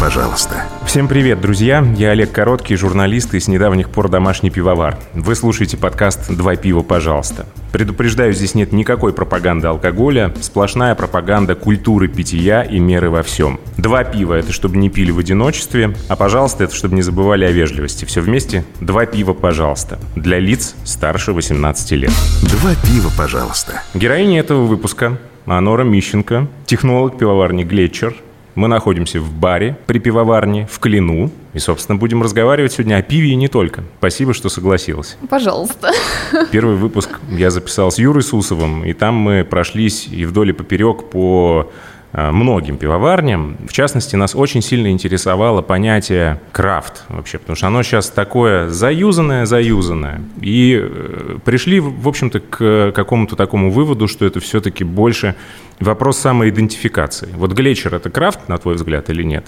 пожалуйста». Всем привет, друзья! Я Олег Короткий, журналист и с недавних пор домашний пивовар. Вы слушаете подкаст «Два пива, пожалуйста». Предупреждаю, здесь нет никакой пропаганды алкоголя, сплошная пропаганда культуры питья и меры во всем. Два пива – это чтобы не пили в одиночестве, а «пожалуйста» – это чтобы не забывали о вежливости. Все вместе – два пива, пожалуйста. Для лиц старше 18 лет. Два пива, пожалуйста. Героиня этого выпуска – Анора Мищенко, технолог пивоварни «Глетчер», мы находимся в баре при пивоварне в Клину. И, собственно, будем разговаривать сегодня о пиве и не только. Спасибо, что согласилась. Пожалуйста. Первый выпуск я записал с Юрой Сусовым, и там мы прошлись и вдоль и поперек по многим пивоварням. В частности, нас очень сильно интересовало понятие крафт вообще, потому что оно сейчас такое заюзанное-заюзанное. И э, пришли, в общем-то, к какому-то такому выводу, что это все-таки больше вопрос самоидентификации. Вот Глечер – это крафт, на твой взгляд, или нет?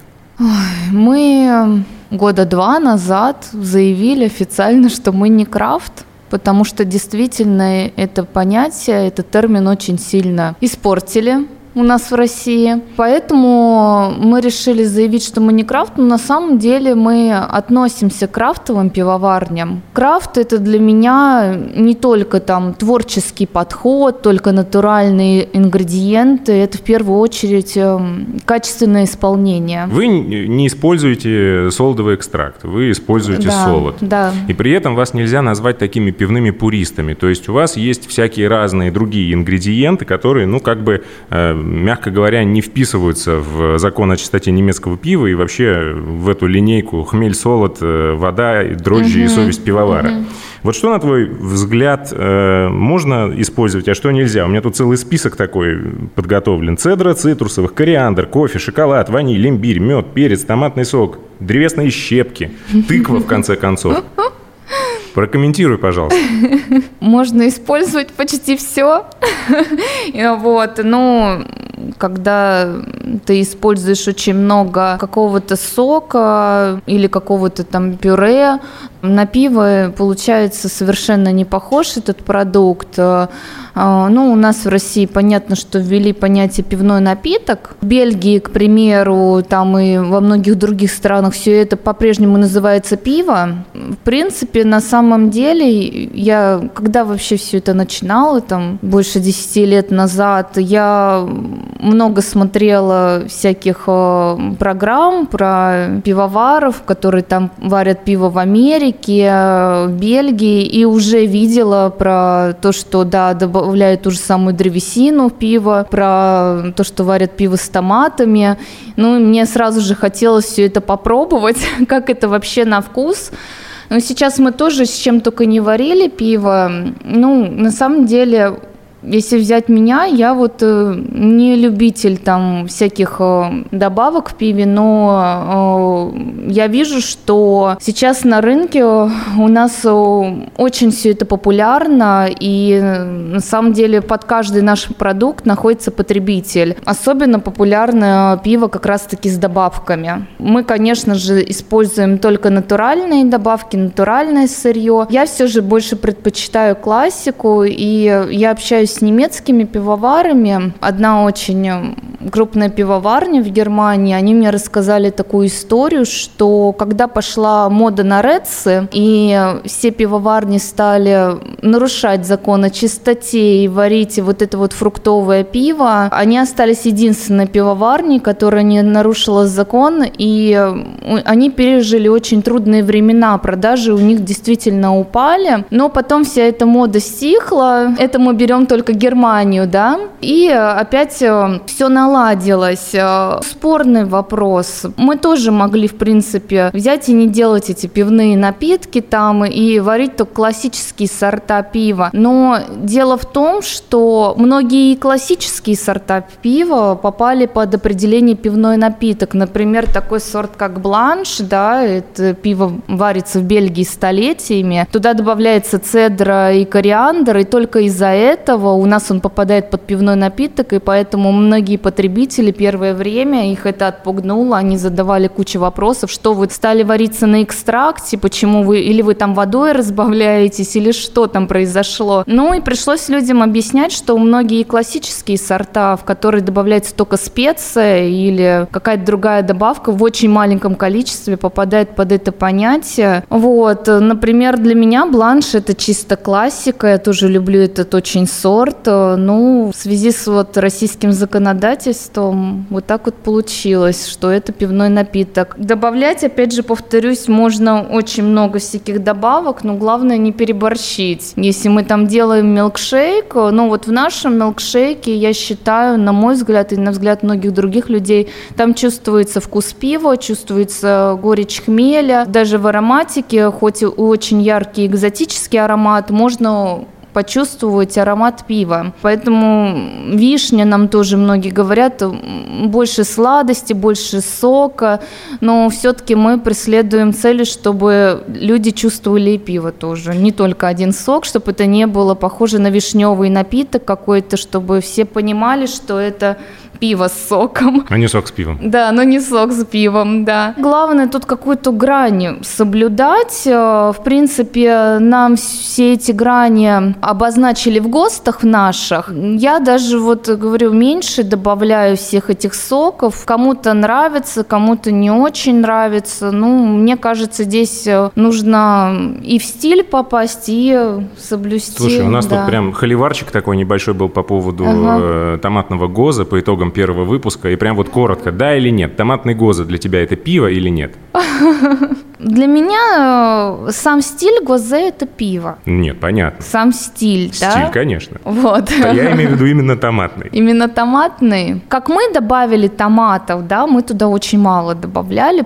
Мы года два назад заявили официально, что мы не крафт, потому что действительно это понятие, этот термин очень сильно испортили у нас в России. Поэтому мы решили заявить, что мы не крафт, но на самом деле мы относимся к крафтовым пивоварням. Крафт это для меня не только там творческий подход, только натуральные ингредиенты, это в первую очередь эм, качественное исполнение. Вы не используете солодовый экстракт, вы используете да, солод. Да. И при этом вас нельзя назвать такими пивными пуристами. То есть у вас есть всякие разные другие ингредиенты, которые, ну, как бы э, мягко говоря, не вписываются в закон о чистоте немецкого пива и вообще в эту линейку хмель, солод, э, вода, дрожжи угу. и совесть пивовара. Угу. Вот что, на твой взгляд, э, можно использовать, а что нельзя? У меня тут целый список такой подготовлен. Цедра цитрусовых, кориандр, кофе, шоколад, ваниль, имбирь, мед, перец, томатный сок, древесные щепки, тыква, в конце концов. Прокомментируй, пожалуйста. Можно использовать почти все. Вот, ну, когда ты используешь очень много какого-то сока или какого-то там пюре, на пиво получается совершенно не похож этот продукт. А, ну, у нас в России понятно, что ввели понятие пивной напиток. В Бельгии, к примеру, там и во многих других странах все это по-прежнему называется пиво. В принципе, на самом деле, я когда вообще все это начинала, там больше 10 лет назад, я много смотрела всяких э, программ про пивоваров, которые там варят пиво в Америке, в Бельгии, и уже видела про то, что, да, добавляют ту же самую древесину в пиво, про то, что варят пиво с томатами. Ну, мне сразу же хотелось все это попробовать, как это вообще на вкус. Но сейчас мы тоже с чем только не варили пиво. Ну, на самом деле, если взять меня, я вот э, не любитель там всяких э, добавок в пиве, но э, я вижу, что сейчас на рынке у нас очень все это популярно, и на самом деле под каждый наш продукт находится потребитель. Особенно популярно пиво как раз-таки с добавками. Мы, конечно же, используем только натуральные добавки, натуральное сырье. Я все же больше предпочитаю классику, и я общаюсь с немецкими пивоварами. Одна очень крупная пивоварня в Германии, они мне рассказали такую историю, что когда пошла мода на редсы, и все пивоварни стали нарушать закон о чистоте и варить вот это вот фруктовое пиво, они остались единственной пивоварней, которая не нарушила закон, и они пережили очень трудные времена, продажи у них действительно упали, но потом вся эта мода стихла, это мы берем только только Германию, да, и э, опять э, все наладилось. Э, спорный вопрос. Мы тоже могли, в принципе, взять и не делать эти пивные напитки там и варить только классические сорта пива. Но дело в том, что многие классические сорта пива попали под определение пивной напиток. Например, такой сорт, как бланш, да, это пиво варится в Бельгии столетиями. Туда добавляется цедра и кориандр, и только из-за этого у нас он попадает под пивной напиток, и поэтому многие потребители первое время их это отпугнуло, они задавали кучу вопросов, что вы стали вариться на экстракте, почему вы, или вы там водой разбавляетесь, или что там произошло. Ну и пришлось людям объяснять, что многие классические сорта, в которые добавляется только специя или какая-то другая добавка в очень маленьком количестве попадает под это понятие. Вот, например, для меня бланш это чисто классика, я тоже люблю этот очень сорт. Ну, в связи с вот российским законодательством вот так вот получилось, что это пивной напиток. Добавлять, опять же, повторюсь, можно очень много всяких добавок, но главное не переборщить. Если мы там делаем милкшейк, ну вот в нашем милкшейке, я считаю, на мой взгляд и на взгляд многих других людей, там чувствуется вкус пива, чувствуется горечь хмеля. Даже в ароматике, хоть и очень яркий экзотический аромат, можно почувствовать аромат пива. Поэтому вишня нам тоже многие говорят, больше сладости, больше сока, но все-таки мы преследуем цели, чтобы люди чувствовали и пиво тоже, не только один сок, чтобы это не было похоже на вишневый напиток какой-то, чтобы все понимали, что это пиво с соком. А не сок с пивом. Да, но не сок с пивом, да. Главное тут какую-то грань соблюдать. Э, в принципе, нам все эти грани обозначили в ГОСТах наших. Я даже вот говорю, меньше добавляю всех этих соков. Кому-то нравится, кому-то не очень нравится. Ну, мне кажется, здесь э, нужно и в стиль попасть, и соблюсти. Слушай, у нас да. тут прям холиварчик такой небольшой был по поводу ага. Э, томатного ГОЗа по итогам первого выпуска, и прям вот коротко, да или нет, томатный гоза для тебя это пиво или нет? Для меня э, сам стиль гозе – это пиво. Нет, понятно. Сам стиль, стиль да? Стиль, конечно. Вот. А я имею в виду именно томатный. Именно томатный. Как мы добавили томатов, да, мы туда очень мало добавляли,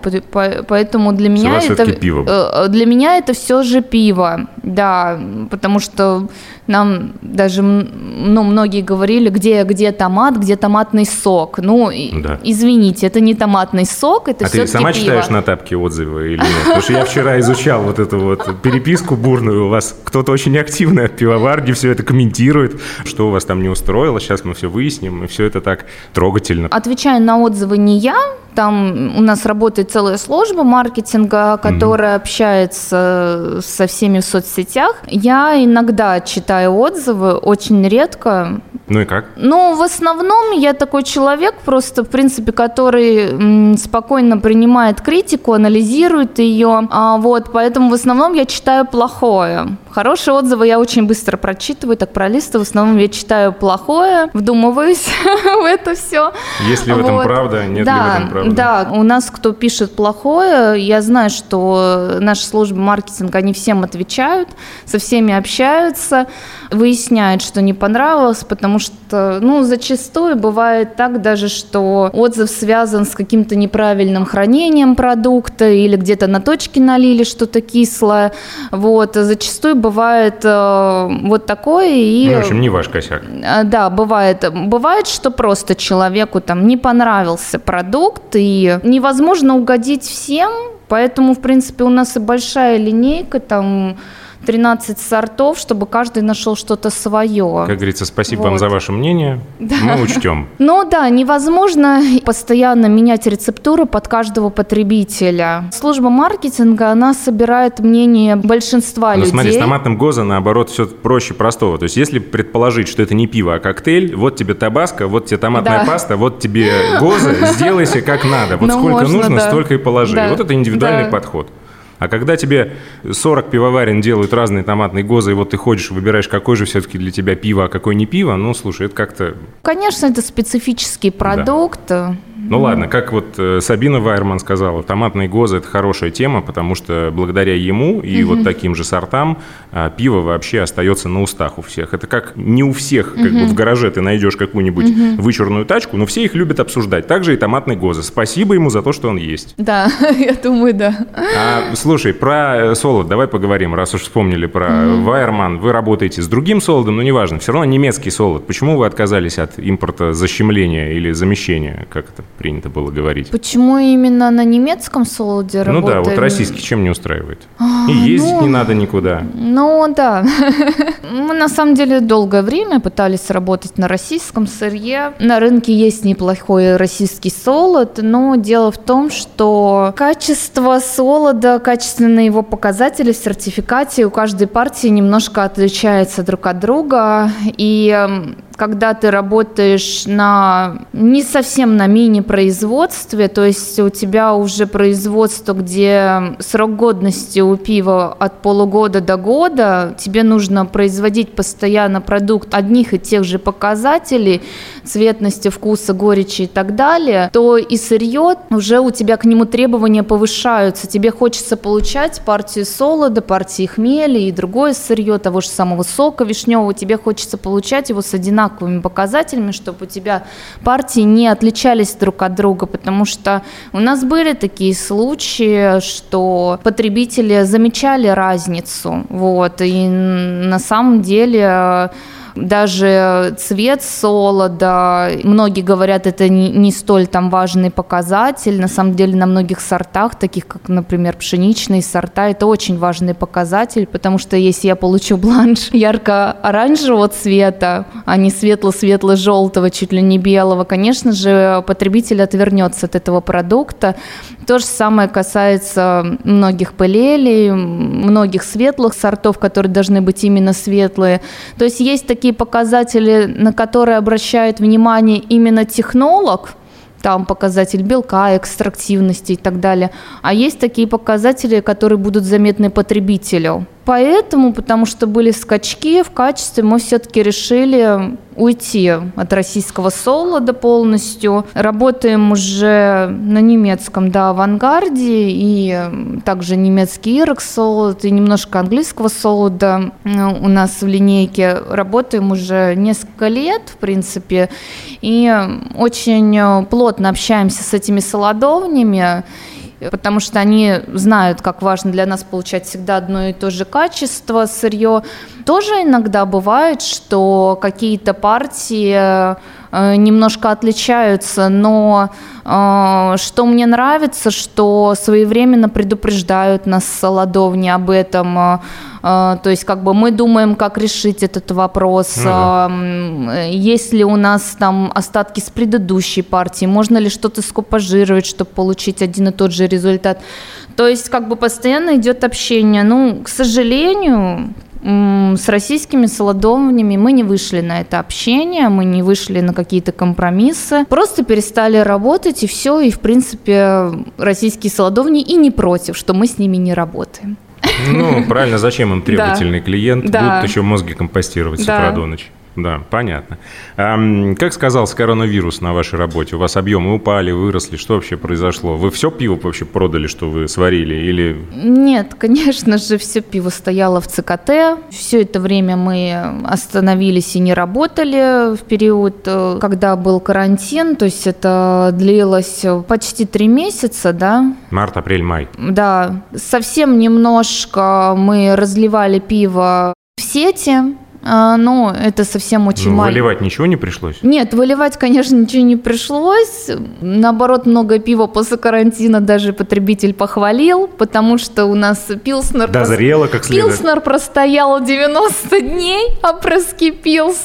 поэтому для меня это… пиво. Э, для меня это все же пиво, да, потому что нам даже, ну, многие говорили, где, где томат, где томатный сок. Ну, да. извините, это не томатный сок, это а все-таки ты сама пиво. читаешь на тапке отзывы или нет? Потому что я вчера изучал вот эту вот переписку бурную. У вас кто-то очень активно от пивоварни все это комментирует, что у вас там не устроило. Сейчас мы все выясним, и все это так трогательно. Отвечаю на отзывы не я, там у нас работает целая служба маркетинга, которая mm-hmm. общается со всеми в соцсетях. Я иногда читаю отзывы, очень редко. Ну и как? Ну, в основном я такой человек, просто, в принципе, который спокойно принимает критику, анализирует ее. А, вот, поэтому в основном я читаю плохое. Хорошие отзывы я очень быстро прочитываю, так пролистываю. В основном я читаю плохое, вдумываюсь в это все. Есть ли в этом правда, нет да, ли в этом правды? Да, у нас кто пишет плохое, я знаю, что наши службы маркетинга, они всем отвечают, со всеми общаются, выясняют, что не понравилось, потому что, ну, зачастую бывает так даже, что отзыв связан с каким-то неправильным хранением продукта или где-то на точке налили что-то кислое. Вот, зачастую бывает э, вот такое. И, ну, в общем, не ваш косяк. Э, да, бывает. Бывает, что просто человеку там не понравился продукт, и невозможно угодить всем, поэтому, в принципе, у нас и большая линейка, там 13 сортов, чтобы каждый нашел что-то свое. Как говорится, спасибо вот. вам за ваше мнение, да. мы учтем. Ну да, невозможно постоянно менять рецептуры под каждого потребителя. Служба маркетинга, она собирает мнение большинства Но людей. смотри, с томатным гоза, наоборот, все проще простого. То есть если предположить, что это не пиво, а коктейль, вот тебе табаско, вот тебе томатная да. паста, вот тебе гоза, сделайся как надо. Вот ну, сколько можно, нужно, да. столько и положи. Да. Вот это индивидуальный да. подход. А когда тебе 40 пивоварен делают разные томатные гозы, и вот ты ходишь, выбираешь, какой же все-таки для тебя пиво, а какой не пиво, ну, слушай, это как-то... Конечно, это специфический продукт. Да. Ну ладно, как вот э, Сабина Вайерман сказала, томатные гозы – это хорошая тема, потому что благодаря ему и угу. вот таким же сортам а, пиво вообще остается на устах у всех. Это как не у всех, как угу. бы в гараже ты найдешь какую-нибудь угу. вычурную тачку, но все их любят обсуждать. Также и томатные гозы. Спасибо ему за то, что он есть. Да, я думаю, да. А, слушай, про э, солод давай поговорим, раз уж вспомнили про угу. Вайерман. Вы работаете с другим солодом, но неважно, все равно немецкий солод. Почему вы отказались от импорта защемления или замещения? Как это? Принято было говорить. Почему именно на немецком солоде Ну работаем? да, вот российский чем не устраивает? А, И ездить ну, не надо никуда. Ну да. Мы на самом деле долгое время пытались работать на российском сырье. На рынке есть неплохой российский солод, но дело в том, что качество солода, качественные его показатели в сертификате у каждой партии немножко отличается друг от друга. И эм, когда ты работаешь на не совсем на мини-производстве, то есть у тебя уже производство, где срок годности у пива от полугода до года, тебе нужно производить постоянно продукт одних и тех же показателей, цветности, вкуса, горечи и так далее, то и сырье уже у тебя к нему требования повышаются. Тебе хочется получать партию солода, партии хмели и другое сырье, того же самого сока вишневого, тебе хочется получать его с одинаковыми показателями, чтобы у тебя партии не отличались друг от друга, потому что у нас были такие случаи, что потребители замечали разницу, вот, и на самом деле даже цвет солода, многие говорят, это не, не столь там важный показатель, на самом деле на многих сортах, таких как, например, пшеничные сорта, это очень важный показатель, потому что если я получу бланш ярко-оранжевого цвета, а не светло-светло-желтого, чуть ли не белого, конечно же, потребитель отвернется от этого продукта. То же самое касается многих пылелей, многих светлых сортов, которые должны быть именно светлые. То есть есть такие показатели, на которые обращает внимание именно технолог, там показатель белка, экстрактивности и так далее. А есть такие показатели, которые будут заметны потребителю. Поэтому, потому что были скачки в качестве, мы все-таки решили уйти от российского солода полностью. Работаем уже на немецком, да, авангарде, и также немецкий ирокс солод, и немножко английского солода у нас в линейке. Работаем уже несколько лет, в принципе, и очень плотно общаемся с этими солодовнями потому что они знают, как важно для нас получать всегда одно и то же качество сырье. Тоже иногда бывает, что какие-то партии немножко отличаются, но э, что мне нравится, что своевременно предупреждают нас солодовни об этом. Э, то есть как бы мы думаем, как решить этот вопрос. Ну, да. Есть ли у нас там остатки с предыдущей партии, можно ли что-то скопажировать, чтобы получить один и тот же результат. То есть как бы постоянно идет общение. Ну, к сожалению, с российскими солодовнями мы не вышли на это общение, мы не вышли на какие-то компромиссы, просто перестали работать и все, и в принципе российские солодовни и не против, что мы с ними не работаем. Ну, правильно, зачем им требовательный да. клиент? Да. Будут еще мозги компостировать с да. утра до ночи. Да, понятно. А, как сказался коронавирус на вашей работе? У вас объемы упали, выросли? Что вообще произошло? Вы все пиво вообще продали, что вы сварили? Или... Нет, конечно же, все пиво стояло в ЦКТ. Все это время мы остановились и не работали в период, э, когда был карантин. То есть это длилось почти три месяца, да? Март, апрель, май. Да. Совсем немножко мы разливали пиво в сети, а, ну, это совсем очень ну, мало. Выливать ничего не пришлось? Нет, выливать, конечно, ничего не пришлось. Наоборот, много пива после карантина даже потребитель похвалил, потому что у нас Пилснер... Дозрело как следует. Пилснер простоял 90 дней, а проскипился.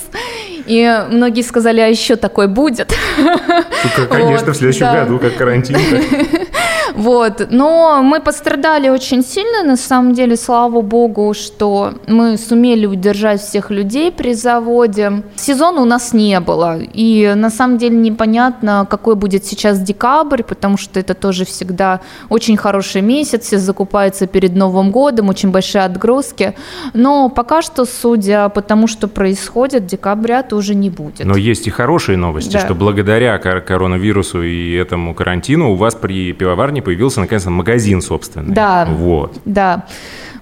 И многие сказали, а еще такой будет. Ну, конечно, вот, в следующем да. году, как карантин. Вот. Но мы пострадали очень сильно, на самом деле, слава богу, что мы сумели удержать всех людей при заводе. Сезона у нас не было. И на самом деле непонятно, какой будет сейчас декабрь, потому что это тоже всегда очень хороший месяц, все закупаются перед Новым годом, очень большие отгрузки. Но пока что, судя по тому, что происходит, декабря тоже не будет. Но есть и хорошие новости, да. что благодаря коронавирусу и этому карантину у вас при пивоварне появился наконец-то магазин собственный. Да. Вот. Да.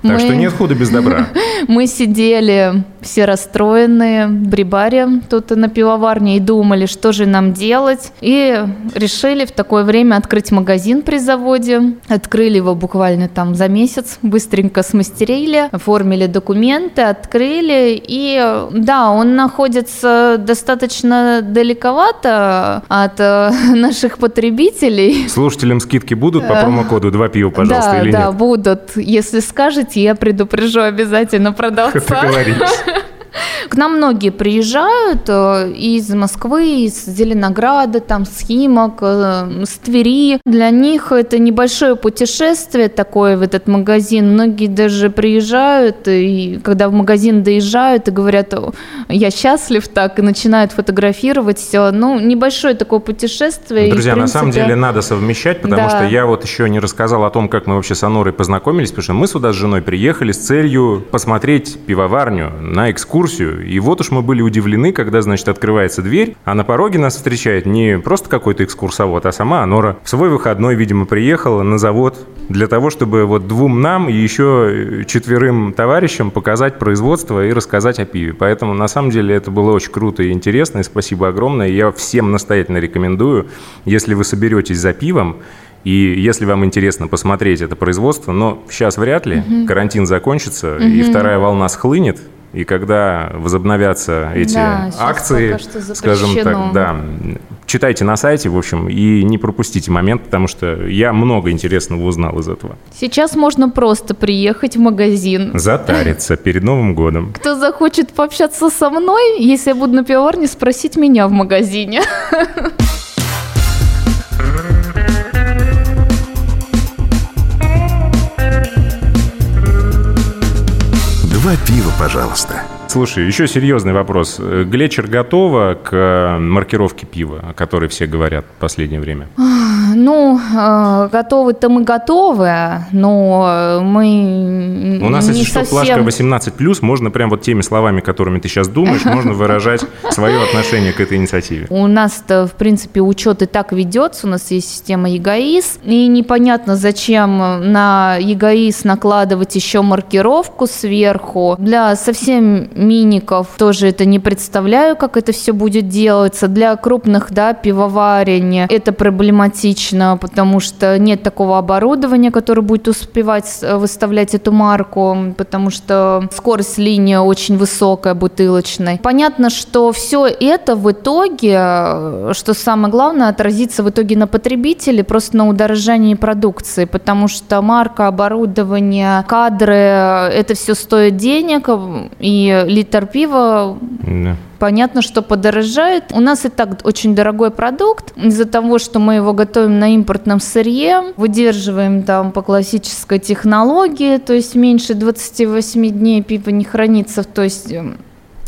Так мы... что нет худа без добра. Мы сидели все расстроенные, брибаре тут на пивоварне и думали, что же нам делать. И решили в такое время открыть магазин при заводе. Открыли его буквально там за месяц, быстренько смастерили, оформили документы, открыли. И да, он находится достаточно далековато от э, наших потребителей. Слушателям скидки будут по промокоду «Два пива», пожалуйста, да, или да, нет? будут. Если скажете, я предупрежу обязательно продавца. Договорились. К нам многие приезжают э, из Москвы, из Зеленограда, там, с Химок, э, с Твери. Для них это небольшое путешествие такое в этот магазин. Многие даже приезжают, и когда в магазин доезжают и говорят, «О, я счастлив так, и начинают фотографировать все. Ну, небольшое такое путешествие. и, в Друзья, на самом принципе, деле надо совмещать, потому Да. что я вот еще не рассказал о том, как мы вообще с Анорой познакомились, потому что мы сюда с женой приехали с целью посмотреть пивоварню на экскурсию. И вот уж мы были удивлены, когда, значит, открывается дверь, а на пороге нас встречает не просто какой-то экскурсовод, а сама Анора. В свой выходной, видимо, приехала на завод для того, чтобы вот двум нам и еще четверым товарищам показать производство и рассказать о пиве. Поэтому, на самом деле, это было очень круто и интересно, и спасибо огромное. Я всем настоятельно рекомендую, если вы соберетесь за пивом, и если вам интересно посмотреть это производство, но сейчас вряд ли, карантин закончится, и вторая волна схлынет, и когда возобновятся эти Да, акции, скажем так, да, читайте на сайте, в общем, и не пропустите момент, потому что я много интересного узнал из этого. Сейчас можно просто приехать в магазин. Затариться перед Новым годом. Кто захочет пообщаться со мной, если я буду на пивоварне, спросить меня в магазине. Два пива, пожалуйста. Слушай, еще серьезный вопрос. Э, Глечер готова к э, маркировке пива, о которой все говорят в последнее время? Ну, э, готовы-то мы готовы, но мы У нас, не если что, совсем... плашка 18+, можно прям вот теми словами, которыми ты сейчас думаешь, можно выражать свое отношение к этой инициативе. У нас-то, в принципе, учет и так ведется, у нас есть система ЕГАИС, и непонятно, зачем на ЕГАИС накладывать еще маркировку сверху. Для совсем миников тоже это не представляю, как это все будет делаться. Для крупных, да, пивоварен это проблематично, потому что нет такого оборудования, которое будет успевать с- выставлять эту марку, потому что скорость линии очень высокая бутылочной. Понятно, что все это в итоге, э, что самое главное, отразится в итоге на потребителе, просто на удорожании продукции, потому что марка, оборудование, кадры, э, это все стоит денег, э, и литр пива Да. Понятно, что подорожает. У нас и так очень дорогой продукт. Из-за того, что мы его готовим на импортном сырье, выдерживаем там по классической технологии, то есть меньше 28 дней пиво не хранится, то есть эм,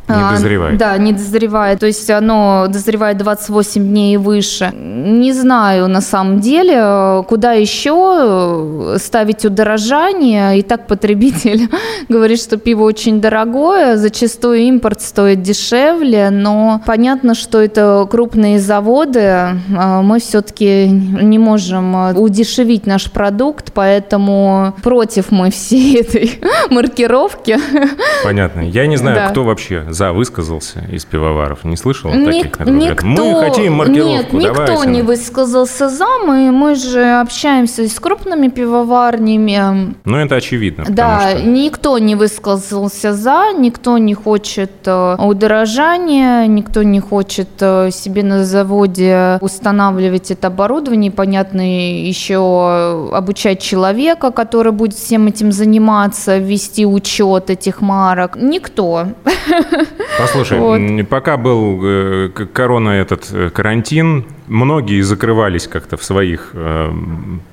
Не а, дозревает. Да, не дозревает. То есть оно дозревает 28 дней и выше. Не знаю на самом деле, куда еще э, ставить удорожание. И так потребитель говорит, что пиво очень дорогое. Зачастую импорт стоит дешевле. Но понятно, что это крупные заводы. э, Мы все-таки не можем э, удешевить наш продукт. Поэтому против мы всей этой маркировки. Понятно. Я не знаю, Да. кто вообще за высказался из пивоваров. Не слышал Ник- таких? никто, Мы хотим маркировку, Нет, никто давайте». не высказался за. Мы, мы же общаемся с крупными пивоварнями. Ну, это очевидно. Да, что- никто не высказался за, никто не хочет э, удорожания, никто не хочет э, себе на заводе устанавливать это оборудование, понятно, еще обучать человека, который будет всем этим заниматься, вести учет этих марок. Никто. Послушай, Вот. пока был э, корона этот э, карантин, многие закрывались как-то в своих э,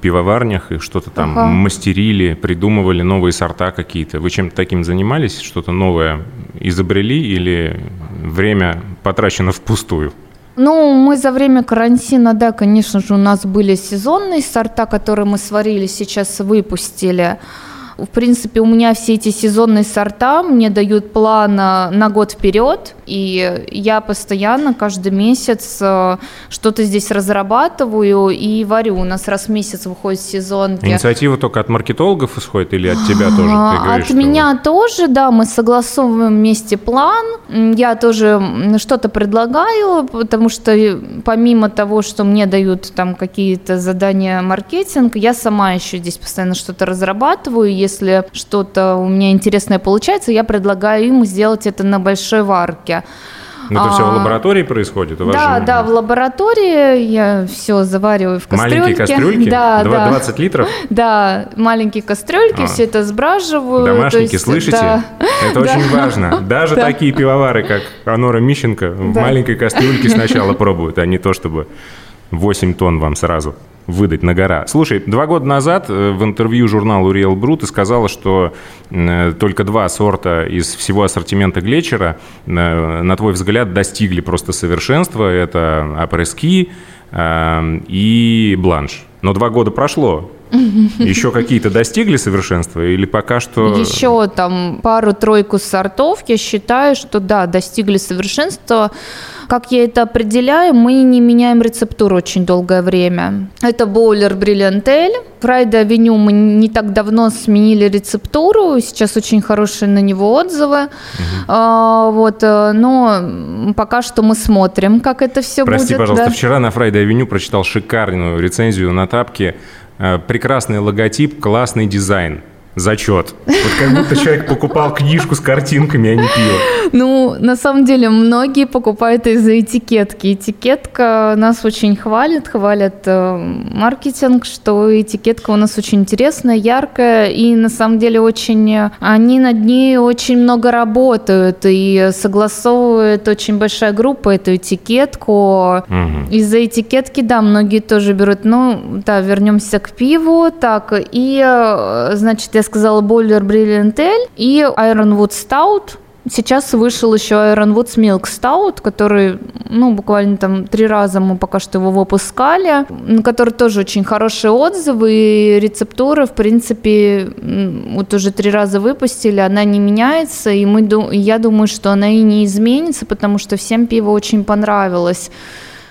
пивоварнях и что-то там Ага. мастерили, придумывали новые сорта какие-то. Вы чем-то таким занимались? Что-то новое изобрели или время потрачено впустую? Ну, мы за время карантина, да, конечно же, у нас были сезонные сорта, которые мы сварили, сейчас выпустили. В принципе, у меня все эти сезонные сорта мне дают план на год вперед, и я постоянно каждый месяц э, что-то здесь разрабатываю и варю. У нас раз в месяц выходит сезон. Инициатива только от маркетологов исходит или от тебя тоже? Ты говоришь, от меня тоже, да, мы согласовываем вместе план. Я тоже что-то предлагаю, потому что помимо того, что мне дают там какие-то задания маркетинг, я сама еще здесь постоянно что-то разрабатываю. Если что-то у меня интересное получается, я предлагаю им сделать это на большой варке. Это а, все в лаборатории происходит? У да, же... да, в лаборатории я все завариваю в кастрюльке. Маленькие кастрюльки? Да, 20 да. 20 литров? Да, маленькие кастрюльки, а. все это сбраживаю. Домашники, есть, слышите? Да. Это очень важно. Даже такие пивовары, как Анора Мищенко, в маленькой кастрюльке сначала пробуют, а не то, чтобы 8 тонн вам сразу выдать на гора. Слушай, два года назад э, в интервью журналу Real Brew ты сказала, что э, только два сорта из всего ассортимента Глечера, э, на твой взгляд, достигли просто совершенства. Это апрески и бланш. Но два года прошло. Еще какие-то достигли совершенства или пока что... Еще там пару-тройку сортов, я считаю, что да, достигли совершенства. Как я это определяю, мы не меняем рецептуру очень долгое время. Это боулер Бриллиантель. Friday Avenue мы не так давно сменили рецептуру, сейчас очень хорошие на него отзывы. Угу. А, вот, э, но пока что мы смотрим, как это все Прости, будет. Прости, пожалуйста, да. вчера на Friday Avenue прочитал шикарную рецензию Untappd. Э, прекрасный логотип, классный дизайн зачет. Вот как будто человек покупал книжку с картинками, а не пиво. Ну, на самом деле, многие покупают из-за этикетки. Этикетка нас очень хвалит, хвалят э, маркетинг, что этикетка у нас очень интересная, яркая, и на самом деле очень... Они над ней очень много работают, и согласовывает очень большая группа эту этикетку. Угу. Из-за этикетки, да, многие тоже берут. Ну, да, вернемся к пиву. Так, и, э, значит, я сказала Boiler Brilliant Ale и Ironwood Stout. Сейчас вышел еще Ironwood Milk Stout, который, ну, буквально там три раза мы пока что его выпускали, который тоже очень хорошие отзывы, и рецептура, в принципе, вот уже три раза выпустили, она не меняется, и мы, я думаю, что она и не изменится, потому что всем пиво очень понравилось.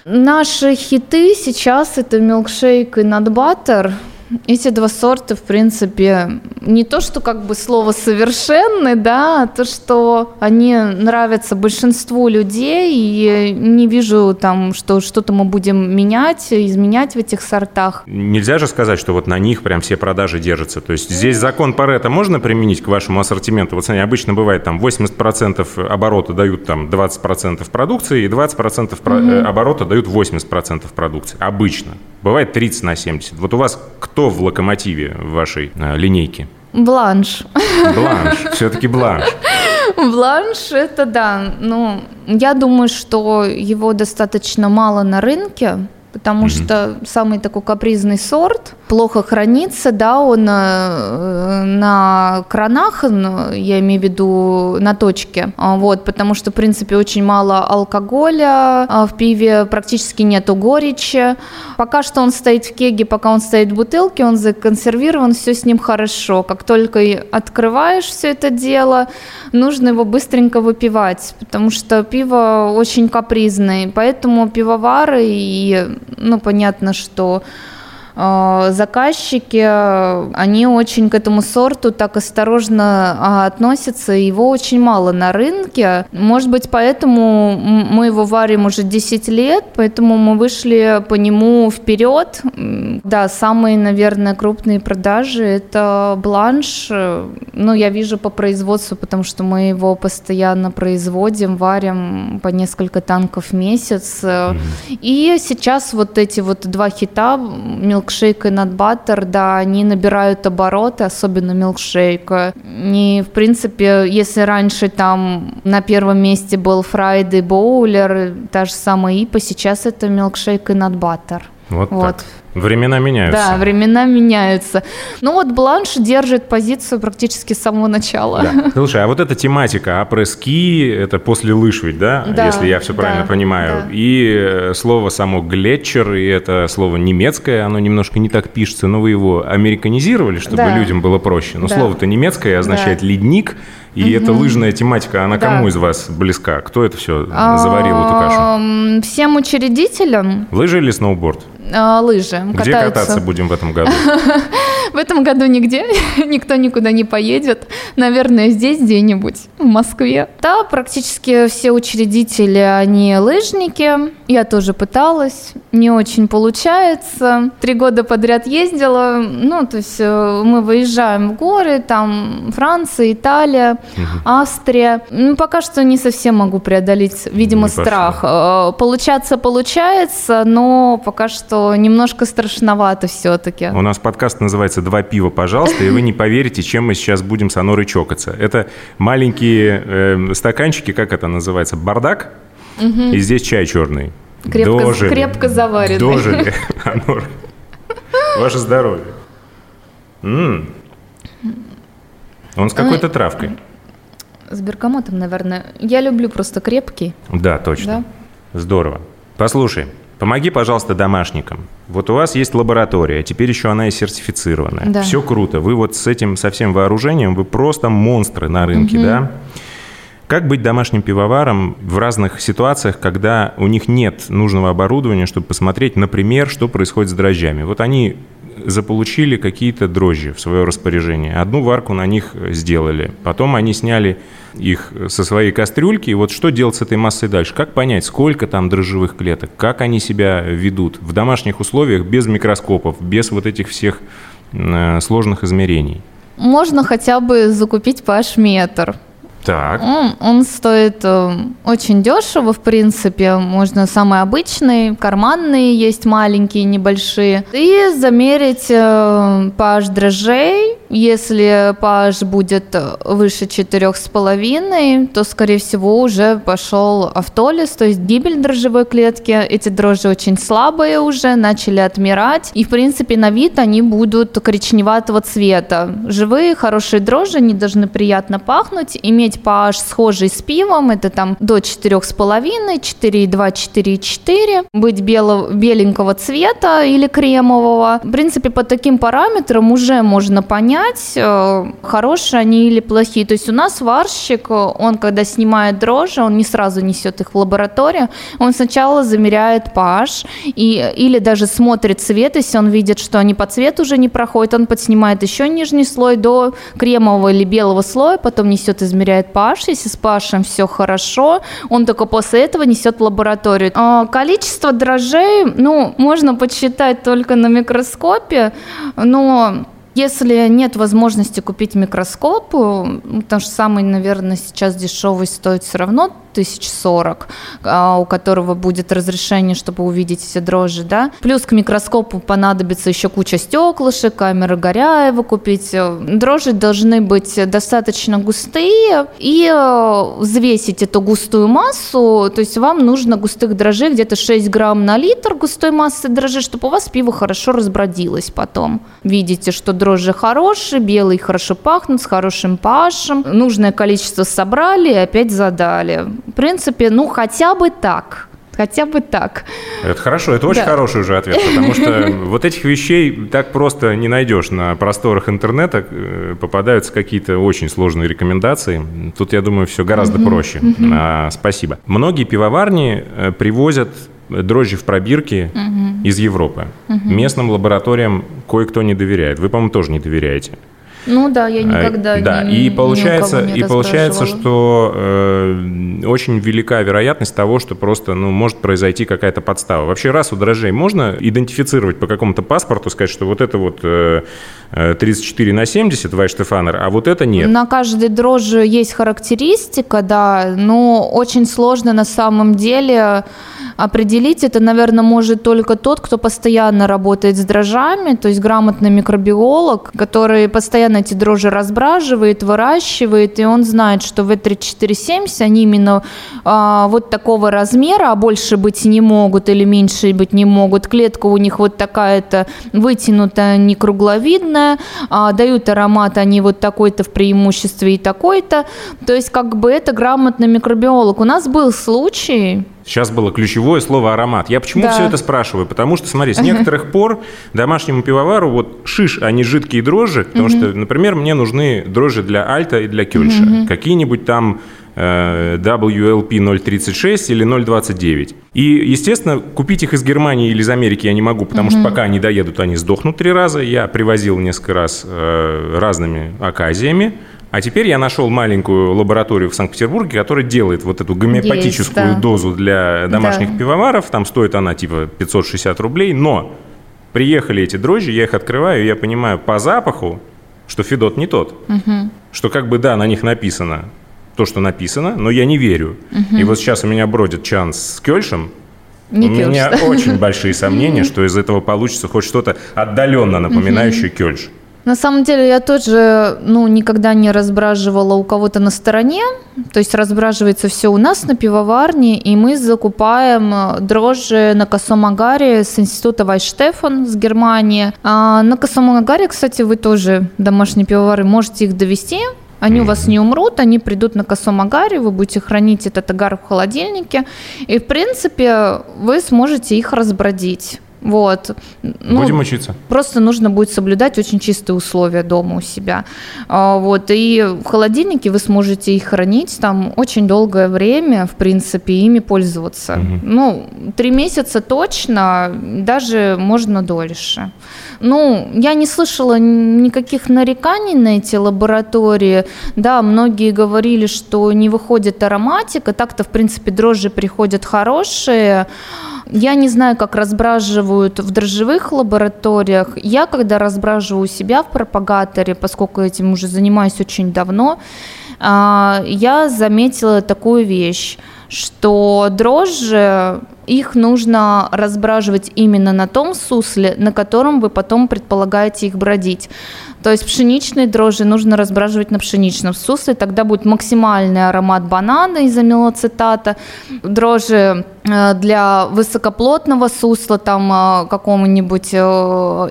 Наши хиты сейчас это милкшейк и butter – эти два сорта, в принципе, не то, что как бы слово совершенны, да, а то, что они нравятся большинству людей, и не вижу там, что что-то мы будем менять, изменять в этих сортах. Нельзя же сказать, что вот на них прям все продажи держатся. То есть здесь закон Парета можно применить к вашему ассортименту? Вот смотри, обычно бывает там 80% оборота дают там 20% продукции, и 20% угу. оборота дают 80% продукции. Обычно. Бывает 30 на 70. Вот у вас кто в локомотиве в вашей э, линейке? Бланш. Бланш, все-таки бланш. Бланш это да. Ну, я думаю, что его достаточно мало на рынке потому mm-hmm. что самый такой капризный сорт, плохо хранится, да, он э, на кранах, я имею в виду на точке, а, вот, потому что, в принципе, очень мало алкоголя а, в пиве, практически нету горечи. Пока что он стоит в кеге, пока он стоит в бутылке, он законсервирован, все с ним хорошо. Как только открываешь все это дело, нужно его быстренько выпивать, потому что пиво очень капризное, поэтому пивовары и ну, понятно, что заказчики, они очень к этому сорту так осторожно а, относятся, его очень мало на рынке. Может быть, поэтому мы его варим уже 10 лет, поэтому мы вышли по нему вперед. Да, самые, наверное, крупные продажи – это бланш. Ну, я вижу по производству, потому что мы его постоянно производим, варим по несколько танков в месяц. И сейчас вот эти вот два хита – milkshake и nut butter, да, они набирают обороты, особенно milkshake. И, в принципе, если раньше там на первом месте был Friday Bowler, та же самая IPA, сейчас это milkshake и nut butter. Вот, вот. так. Времена меняются. Да, времена меняются. Ну вот Бланш держит позицию практически с самого начала. Да. Слушай, а вот эта тематика après-ski, это после лыж ведь, да? Да, Если я все правильно да, понимаю. да. И э, слово само глетчер, и это слово немецкое, оно немножко не так пишется, но вы его американизировали, чтобы Да. людям было проще. Но Да. слово-то немецкое означает Да. ледник, и эта лыжная тематика, она Да. кому из вас близка? Кто это все заварил, эту кашу? Всем учредителям Лыжи или сноуборд? А, лыжи Где катаются. кататься будем в этом году? В этом году нигде, никто никуда не поедет. Наверное, здесь где-нибудь, в Москве. Да, практически все учредители, они лыжники. Я тоже пыталась, не очень получается. Три года подряд ездила. Ну, то есть э, мы выезжаем в горы, там Франция, Италия, Австрия. Ну, Пока что не совсем могу преодолеть, видимо, Не страх. Э, Получаться получается, но пока что немножко страшновато все-таки. У нас подкаст называется «Два пива, пожалуйста», и вы не поверите, чем мы сейчас будем с Анорой чокаться. Это маленькие э, стаканчики, как это называется, бардак, и здесь чай черный. Крепко- Дожили. крепко заваренный. Дожили, Анора. Ваше здоровье. М. Он с какой-то травкой. С бергамотом, наверное. Я люблю просто крепкий. Да, точно. Здорово. Послушай, помоги, пожалуйста, домашникам. Вот у вас есть лаборатория, теперь еще она и сертифицированная. Да. Все круто. Вы вот с этим, со всем вооружением, вы просто монстры на рынке, да? Как быть домашним пивоваром в разных ситуациях, когда у них нет нужного оборудования, чтобы посмотреть, например, что происходит с дрожжами? Вот они заполучили какие-то дрожжи в свое распоряжение. Одну варку на них сделали. Потом они сняли их со своей кастрюльки. И вот что делать с этой массой дальше? Как понять, сколько там дрожжевых клеток? Как они себя ведут в домашних условиях без микроскопов, без вот этих всех э, сложных измерений? Можно хотя бы закупить pH-метр. Так. Он, он стоит э, очень дешево, в принципе. Можно самый обычный, карманные есть маленькие, небольшие. И замерить э, pH дрожжей. Если pH будет э, выше 4,5, то, скорее всего, уже пошел автолиз, то есть гибель дрожжевой клетки. Эти дрожжи очень слабые уже, начали отмирать. И, в принципе, на вид они будут коричневатого цвета. Живые, хорошие дрожжи, они должны приятно пахнуть, иметь pH схожий с пивом, это там до 4,5, 4,2, 4,4, быть белого, беленького цвета или кремового. В принципе, по таким параметрам уже можно понять, э, хорошие они или плохие. То есть у нас варщик, э, он когда снимает дрожжи, он не сразу несет их в лабораторию, он сначала замеряет pH и, или даже смотрит цвет, если он видит, что они по цвету уже не проходят, он подснимает еще нижний слой до кремового или белого слоя, потом несет, измеряет pH, если с pH все хорошо, он только после этого несет в лабораторию. А, Количество дрожжей, ну, можно подсчитать только на микроскопе, но если нет возможности купить микроскоп, э, потому что самый, наверное, сейчас дешевый стоит все равно 1040, а, у которого будет разрешение, чтобы увидеть все дрожжи, да. Плюс к микроскопу понадобится еще куча стеклышек, камеры Горяева купить. Э, Дрожжи должны быть достаточно густые и э, взвесить эту густую массу, то есть вам нужно густых дрожжей где-то 6 грамм на литр густой массы дрожжей, чтобы у вас пиво хорошо разбродилось потом. Видите, что дрожжи хорошие, белые хорошо пахнут, с хорошим пашем. Нужное количество собрали и опять задали. В принципе, ну хотя бы так. Хотя бы так. Это хорошо, это очень Да. хороший уже ответ, потому что вот этих вещей так просто не найдешь на просторах интернета. э, Попадаются какие-то очень сложные рекомендации. Тут, я думаю, все гораздо проще. А, Спасибо. Многие пивоварни э, привозят дрожжи в пробирке из Европы. Местным лабораториям кое-кто не доверяет. Вы, по-моему, тоже не доверяете. Ну да, я никогда А, да, ни- и получается, не и получается, что э, очень велика вероятность того, что просто, ну, может произойти какая-то подстава. Вообще, раз у дрожжей можно идентифицировать по какому-то паспорту, сказать, что вот это вот э, э, 34 на 70 Вайштефанер, а вот это нет. На каждой дрожжи есть характеристика, да, но очень сложно на самом деле определить это, наверное, может только тот, кто постоянно работает с дрожжами, то есть грамотный микробиолог, который постоянно эти дрожжи разбраживает, выращивает, и он знает, что В3470, они именно а, вот такого размера, а больше быть не могут или меньше быть не могут. Клетка у них вот такая-то вытянутая, не кругловидная, а, дают аромат они вот такой-то в преимуществе и такой-то. То есть как бы это грамотный микробиолог. У нас был случай, Сейчас было ключевое слово аромат. Я почему Да. все это спрашиваю? Потому что, смотри, с некоторых пор домашнему пивовару вот шиш, а не жидкие дрожжи, потому что, например, мне нужны дрожжи для альта и для кёльша. Какие-нибудь там э, WLP 036 или 029. И, естественно, купить их из Германии или из Америки я не могу, потому что пока они доедут, они сдохнут три раза. Я привозил несколько раз э, разными оказиями. А теперь я нашел маленькую лабораторию в Санкт-Петербурге, которая делает вот эту гомеопатическую да. дозу для домашних Да. пивоваров. Там стоит она типа 560 рублей, но приехали эти дрожжи, я их открываю, и я понимаю по запаху, что Федот не тот. Что как бы да, на них написано то, что написано, но я не верю. И вот сейчас у меня бродит чанс с Кёльшем. Не у меня да. очень большие сомнения, что из этого получится хоть что-то отдаленно напоминающее Кёльш. На самом деле я тоже ну, никогда не разбраживала у кого-то на стороне. То есть разбраживается все у нас на пивоварне, и мы закупаем э, дрожжи на косом агаре с института Вайштефан с Германии. А на косом агаре, кстати, вы тоже, домашние пивовары, можете их довести. Они у вас не умрут, они придут на косом агаре, вы будете хранить этот агар в холодильнике, и, в принципе, вы сможете их разбродить. Вот. Ну, Будем учиться. Просто нужно будет соблюдать очень чистые условия дома у себя. А, Вот, и в холодильнике вы сможете их хранить там очень долгое время, в принципе, ими пользоваться. Ну, три месяца точно, даже можно дольше. Ну, я не слышала никаких нареканий на эти лаборатории. Да, многие говорили, что не выходит ароматика. Так-то, в принципе, дрожжи приходят хорошие. Я не знаю, как разбраживают в дрожжевых лабораториях. Я, когда разбраживаю у себя в пропагаторе, поскольку этим уже занимаюсь очень давно, а, я заметила такую вещь, что дрожжи, их нужно разбраживать именно на том сусле, на котором вы потом предполагаете их бродить. То есть пшеничные дрожжи нужно разбраживать на пшеничном сусле, тогда будет максимальный аромат банана из амилоцитата. Дрожжи э, для высокоплотного сусла, там э, какого-нибудь э,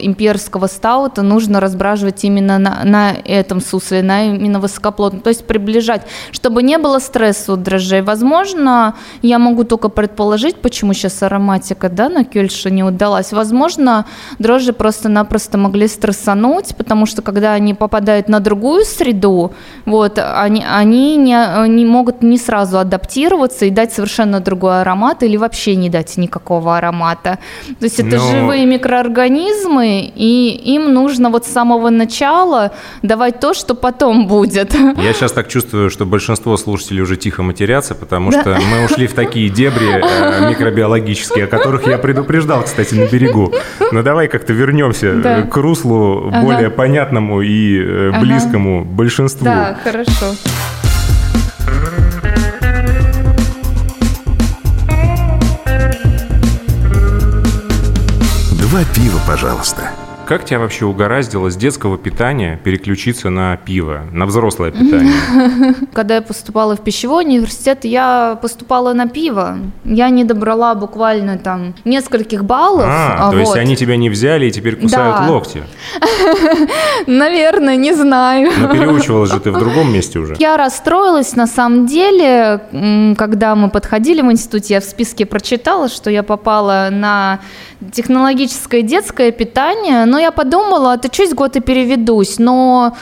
имперского стаута нужно разбраживать именно на, на этом сусле, на именно высокоплотном, то есть приближать, чтобы не было стресса у дрожжей. Возможно, я могу только предположить, почему сейчас ароматика да, на кельше не удалась. Возможно, дрожжи просто-напросто могли стрессануть, потому что когда они попадают на другую среду, вот, они, они не, не могут не сразу адаптироваться и дать совершенно другой аромат или вообще не дать никакого аромата. То есть это Но- живые микроорганизмы, и им нужно вот с самого начала давать то, что потом будет. Я сейчас так чувствую, что большинство слушателей уже тихо матерятся, потому Да. что мы ушли в такие дебри э, микробиологические, о которых я предупреждал, кстати, на берегу. Но давай как-то вернемся э, Да. к руслу Ага. более понятному и э, Ага. близкому большинству. Да, хорошо. Два пива, пожалуйста. Как тебя вообще угораздило с детского питания переключиться на пиво, на взрослое питание? Когда я поступала в пищевой университет, я поступала на пиво. Я не добрала буквально там нескольких баллов. А, а то есть они тебя не взяли и теперь кусают локти. Наверное, не знаю. Но переучивалась же ты в другом месте уже. Я расстроилась, на самом деле, когда мы подходили в институте, я в списке прочитала, что я попала на технологическое детское питание, но я подумала, ты чуть год и переведусь, но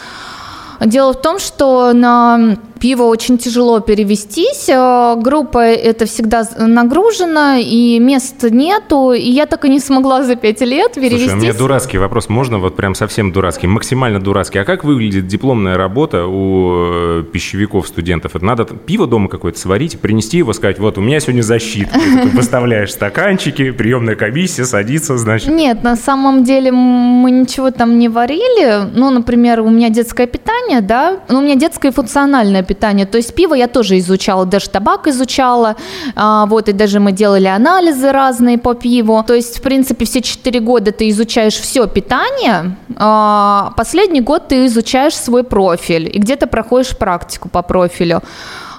дело в том, что на пиво очень тяжело перевестись, э, группа это всегда нагружена, и мест нету, и я так и не смогла за пять лет перевестись. Слушай, у меня дурацкий вопрос, можно вот прям совсем дурацкий, максимально дурацкий. А как выглядит дипломная работа у э, пищевиков, студентов? Это надо пиво дома какое-то сварить, принести его, сказать, вот у меня сегодня защита. Ты выставляешь стаканчики, приемная комиссия садится, значит. Нет, на самом деле мы ничего там не варили. Ну, например, у меня детское питание, да, ну, у меня детское и функциональное питание. Питания. То есть пиво я тоже изучала, даже табак изучала, а, вот, и даже мы делали анализы разные по пиву. То есть, в принципе, все четыре года ты изучаешь все питание, а последний год ты изучаешь свой профиль и где-то проходишь практику по профилю.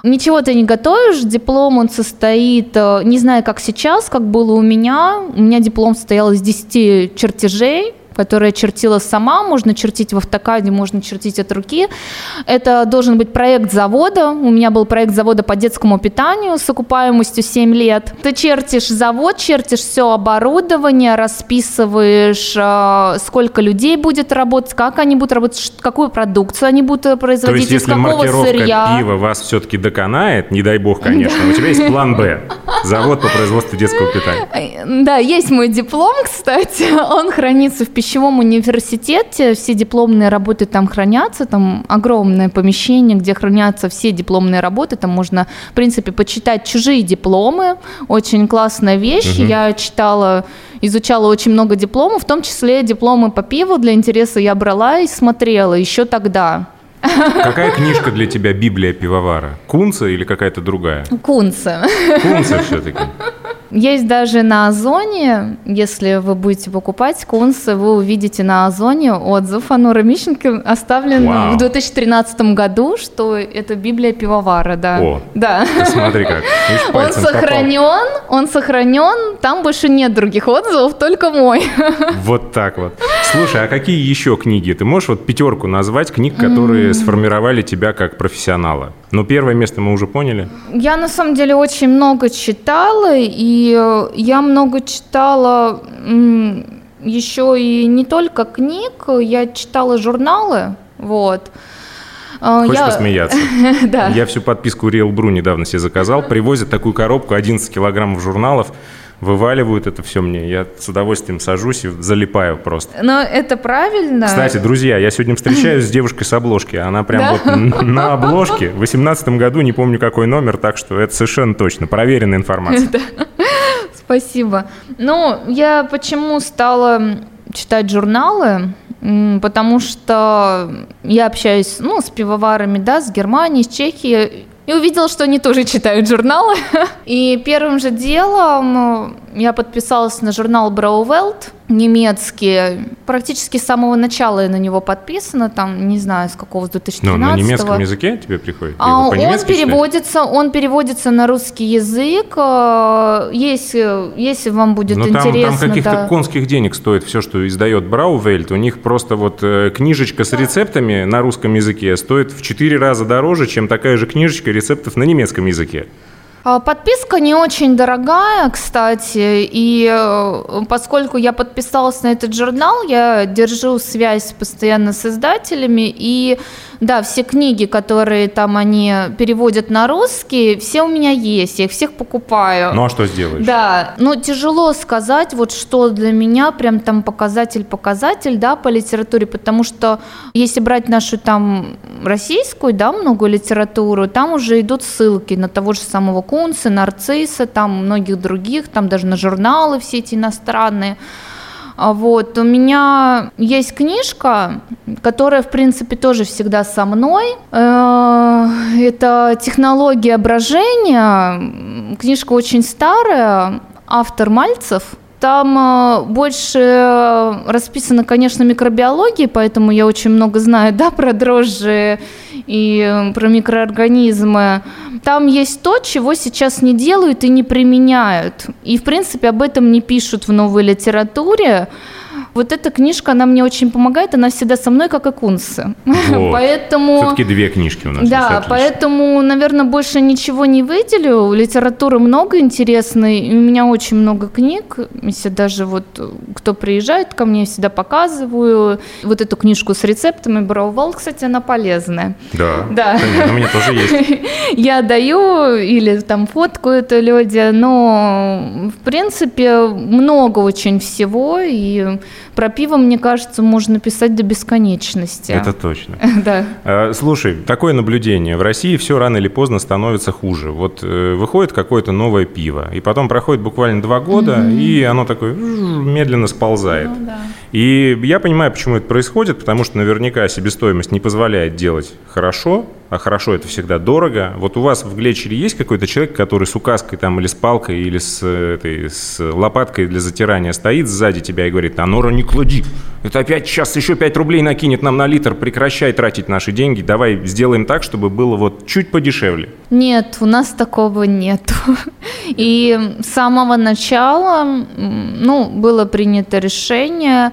Ничего ты не готовишь, диплом он состоит, э, не знаю, как сейчас, как было у меня. У меня диплом состоял из 10 чертежей, которое чертила сама, можно чертить в автокаде, можно чертить от руки. Это должен быть проект завода. У меня был проект завода по детскому питанию с окупаемостью 7 лет. Ты чертишь завод, чертишь все оборудование, расписываешь, э, сколько людей будет работать, как они будут работать, какую продукцию они будут производить, То есть, из какого сырья. пива вас все-таки доконает, не дай бог, конечно, у тебя есть план «Б» – завод по производству детского питания. Э, Да, есть мой диплом, кстати. Он хранится в пищевом университете. Все дипломные работы там хранятся. Там огромное помещение, где хранятся все дипломные работы. Там можно, в принципе, почитать чужие дипломы. Очень классная вещь. Я читала, изучала очень много дипломов, в том числе дипломы по пиву. Для интереса я брала и смотрела еще тогда. Какая книжка для тебя «Библия пивовара»? Кунца или какая-то другая? Кунцы. Кунца все-таки. Есть даже на Озоне, если вы будете покупать кунсы, вы увидите на Озоне отзыв Норе Мищенко, оставлен Вау. в 2013 году, что это Библия пивовара, да. О, да. Смотри как. Он попал. сохранен, он сохранен, там больше нет других отзывов, только мой. Вот так вот. Слушай, а какие еще книги? Ты можешь вот пятерку назвать книг, которые сформировали тебя как профессионала? Ну, первое место мы уже поняли. Я на самом деле очень много читала, и я много читала еще и не только книг, я читала журналы, вот. Э, Хочешь я- посмеяться? Да. Я всю подписку Real Brew недавно себе заказал. Привозят такую коробку, 11 килограммов журналов, вываливают это все мне. Я с удовольствием сажусь и залипаю просто. Но это правильно. Кстати, друзья, я сегодня встречаюсь с девушкой с обложки. Она прям Да? вот на обложке. В 2018 году, не помню какой номер, так что это совершенно точно. Проверенная информация. Спасибо. Ну, я почему стала читать журналы? Потому что я общаюсь, ну, с пивоварами, да, с Германии, с Чехии, и увидела, что они тоже читают журналы. И первым же делом э, я подписалась на журнал Брауэлт, немецкий. Практически с самого начала я на него подписана, там, не знаю, с какого, с 2013 Ну, на немецком языке тебе приходит? А, он по-немецки читаешь? переводится, он переводится на русский язык. э, Если, если вам будет Ну, там, там интересно, каких-то да. конских денег стоит все, что издает Браувельт. У них просто вот э, книжечка с рецептами на русском языке стоит в 4 раза дороже, чем такая же книжечка рецептов на немецком языке. А, Подписка не очень дорогая, кстати, и э, поскольку я подписалась на этот журнал, я держу связь постоянно с издателями, и да, все книги, которые там они переводят на русский, все у меня есть, я их всех покупаю. Ну а что сделаешь? Да, ну тяжело сказать, вот что для меня прям там показатель-показатель, да, по литературе, потому что если брать нашу там российскую, да, много литературу, там уже идут ссылки на того же самого Кунца, Нарцисса, там многих других, там даже на журналы все эти иностранные. А Вот, у меня есть книжка, которая, в принципе, тоже всегда со мной. Э, Это «Технология брожения». Книжка очень старая, автор Мальцев. Там э, больше э, расписано, конечно, микробиология, поэтому я очень много знаю, да, про дрожжи и э, про микроорганизмы. Там есть то, чего сейчас не делают и не применяют. И, в принципе, об этом не пишут в новой литературе. Вот эта книжка, она мне очень помогает, она всегда со мной, как и кунсы. Вот. Поэтому... Все-таки две книжки у нас. Да, поэтому, наверное, больше ничего не выделю. Литературы много интересной, и у меня очень много книг. Если даже вот э, кто приезжает ко мне, я всегда показываю. Вот эту книжку с рецептами Браувал, кстати, она полезная. Да. Да. Конечно, у меня тоже есть. Я даю или там фотку это люди, но в принципе много очень всего, и про пиво, мне кажется, можно писать до бесконечности. Это точно. Да. Э, Слушай, такое наблюдение. В России все рано или поздно становится хуже. Вот э, выходит какое-то новое пиво, и потом проходит буквально два года, и оно такое медленно сползает. И я понимаю, почему это происходит, потому что наверняка себестоимость не позволяет делать хорошо, а хорошо это всегда дорого. Вот у вас в Глечере есть какой-то человек, который с указкой там или с палкой, или с, этой, с лопаткой для затирания стоит сзади тебя и говорит, а Нора не клади, это опять сейчас еще 5 рублей накинет нам на литр, прекращай тратить наши деньги, давай сделаем так, чтобы было вот чуть подешевле. Нет, у нас такого нет. И с самого начала, ну, было принято решение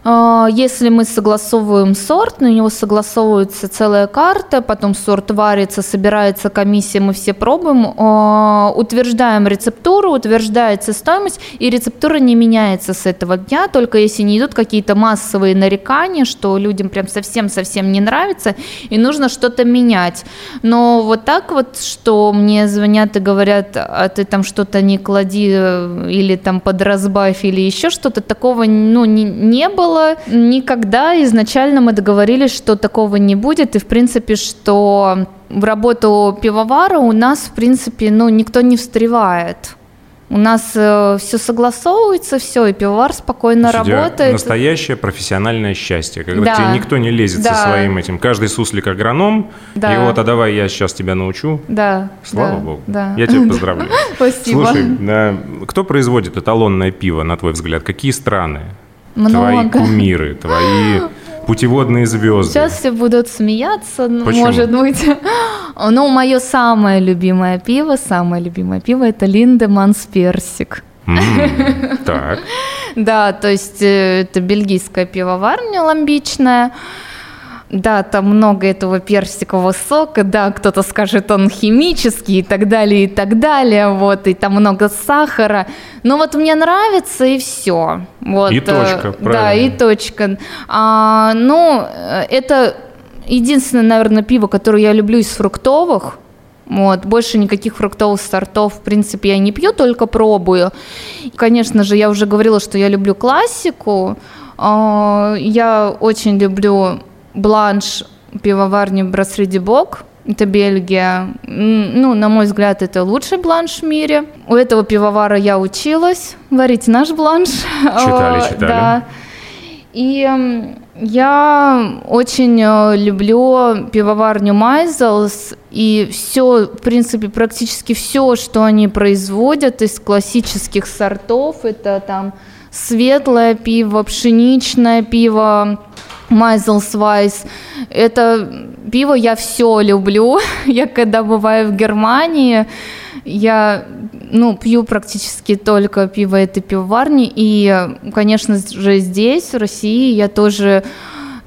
если мы согласовываем сорт, на него согласовывается целая карта, потом сорт варится, собирается комиссия, мы все пробуем, а, утверждаем рецептуру, утверждается стоимость, и рецептура не меняется с этого дня, только если не идут какие-то массовые нарекания, что людям прям совсем-совсем не нравится, и нужно что-то менять. Но вот так вот, что мне звонят и говорят, а ты там что-то не клади, э, или там подразбавь, или еще что-то, такого ну, не, не было, было никогда. Изначально мы договорились, что такого не будет, и, в принципе, что в работу пивовара у нас, в принципе, ну, никто не встревает. У нас э, все согласовывается, все, и пивовар спокойно есть работает. Настоящее профессиональное счастье, когда Да. тебе никто не лезет Да. со своим этим. Каждый суслик агроном, Да. и вот, а давай я сейчас тебя научу. Да. Слава да, богу. Да. Я тебя поздравляю. Спасибо. Слушай, да, кто производит эталонное пиво, на твой взгляд? Какие страны? Твои Много. кумиры, твои путеводные звезды. Сейчас все будут смеяться, Почему? может быть. Ну, мое самое любимое пиво, самое любимое пиво это Линдеманс Персик. Так. Да, то есть э, это бельгийская пивоварня ламбичная. Да, там много этого персикового сока, да, кто-то скажет, он химический и так далее, и так далее, вот, и там много сахара. Но вот мне нравится, и все. Вот, И э, точка, Да, правильно. и точка. А, ну, э, это единственное, наверное, пиво, которое я люблю из фруктовых. Вот, больше никаких фруктовых сортов, в принципе, я не пью, только пробую. Конечно же, я уже говорила, что я люблю классику. А, Я очень люблю бланш пивоварни Брасреди Бок. Это Бельгия. Ну, на мой взгляд, это лучший бланш в мире. У этого пивовара я училась варить наш бланш. Читали, читали. Да. И я очень э, люблю пивоварню Майзелс, и все, в принципе, практически все, что они производят из классических сортов, это там светлое пиво, пшеничное пиво, Майзелс Вайс. Это пиво я все люблю. Я когда бываю в Германии, я ну, пью практически только пиво этой пивоварни. И, конечно же, здесь, в России, я тоже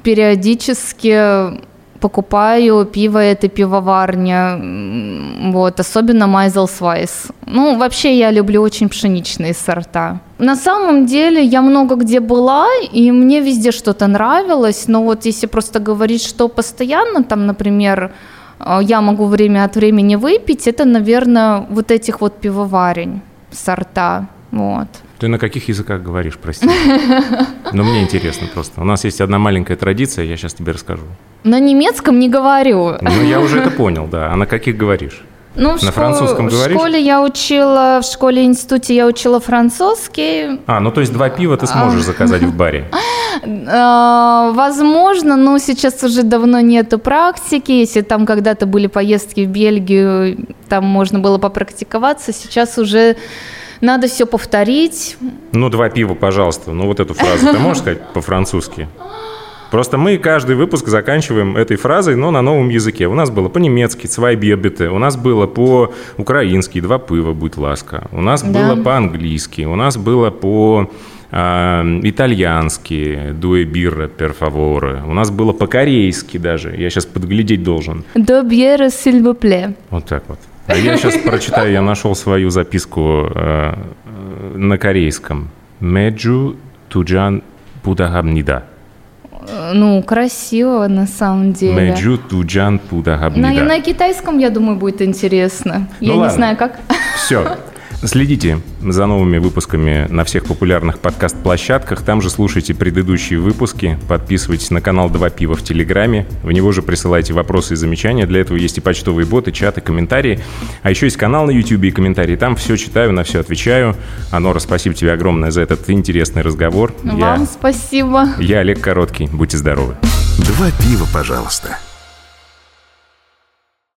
периодически покупаю пиво этой пивоварни, вот, особенно Майзелс Вайс. Ну, вообще я люблю очень пшеничные сорта. На самом деле я много где была, и мне везде что-то нравилось, но вот если просто говорить, что постоянно, там, например, э, я могу время от времени выпить, это, наверное, вот этих вот пивоварень сорта, вот. Ты на каких языках говоришь, прости? Но мне интересно просто. У нас есть одна маленькая традиция, я сейчас тебе расскажу. На немецком не говорю. Ну, я уже это понял, да. А на каких говоришь? Ну, в На школ- французском в говоришь? школе я учила, в школе-институте я учила французский. А, ну то есть два пива ты сможешь заказать в баре. А, Возможно, но сейчас уже давно нету практики. Если там когда-то были поездки в Бельгию, там можно было попрактиковаться. Сейчас уже надо все повторить. Ну, два пива, пожалуйста. Ну, вот эту фразу ты можешь сказать по-французски? Просто мы каждый выпуск заканчиваем этой фразой, но на новом языке. У нас было по-немецки «цвай бебете», у нас было по-украински «два пива, будь ласка», у нас Да. было по-английски, у нас было по а, итальянски «дуэ бирра пер фаворе», у нас было по-корейски даже, я сейчас подглядеть должен. До бьера сильвупле. Вот так вот. А я сейчас прочитаю, я нашел свою записку э, э, на корейском. Меджу туджан пудахабнида. Ну, красиво на самом деле. Меджу туджан На, пудахабнида. на китайском, я думаю, будет интересно. Ну я ладно. не знаю, как. Все. Следите за новыми выпусками на всех популярных подкаст-площадках. Там же слушайте предыдущие выпуски. Подписывайтесь на канал «Два пива» в Телеграме. В него же присылайте вопросы и замечания. Для этого есть и почтовые боты, чаты, комментарии. А еще есть канал на YouTube и комментарии. Там все читаю, на все отвечаю. Анора, спасибо тебе огромное за этот интересный разговор. Вам Я... спасибо. Я Олег Короткий. Будьте здоровы. Два пива, пожалуйста.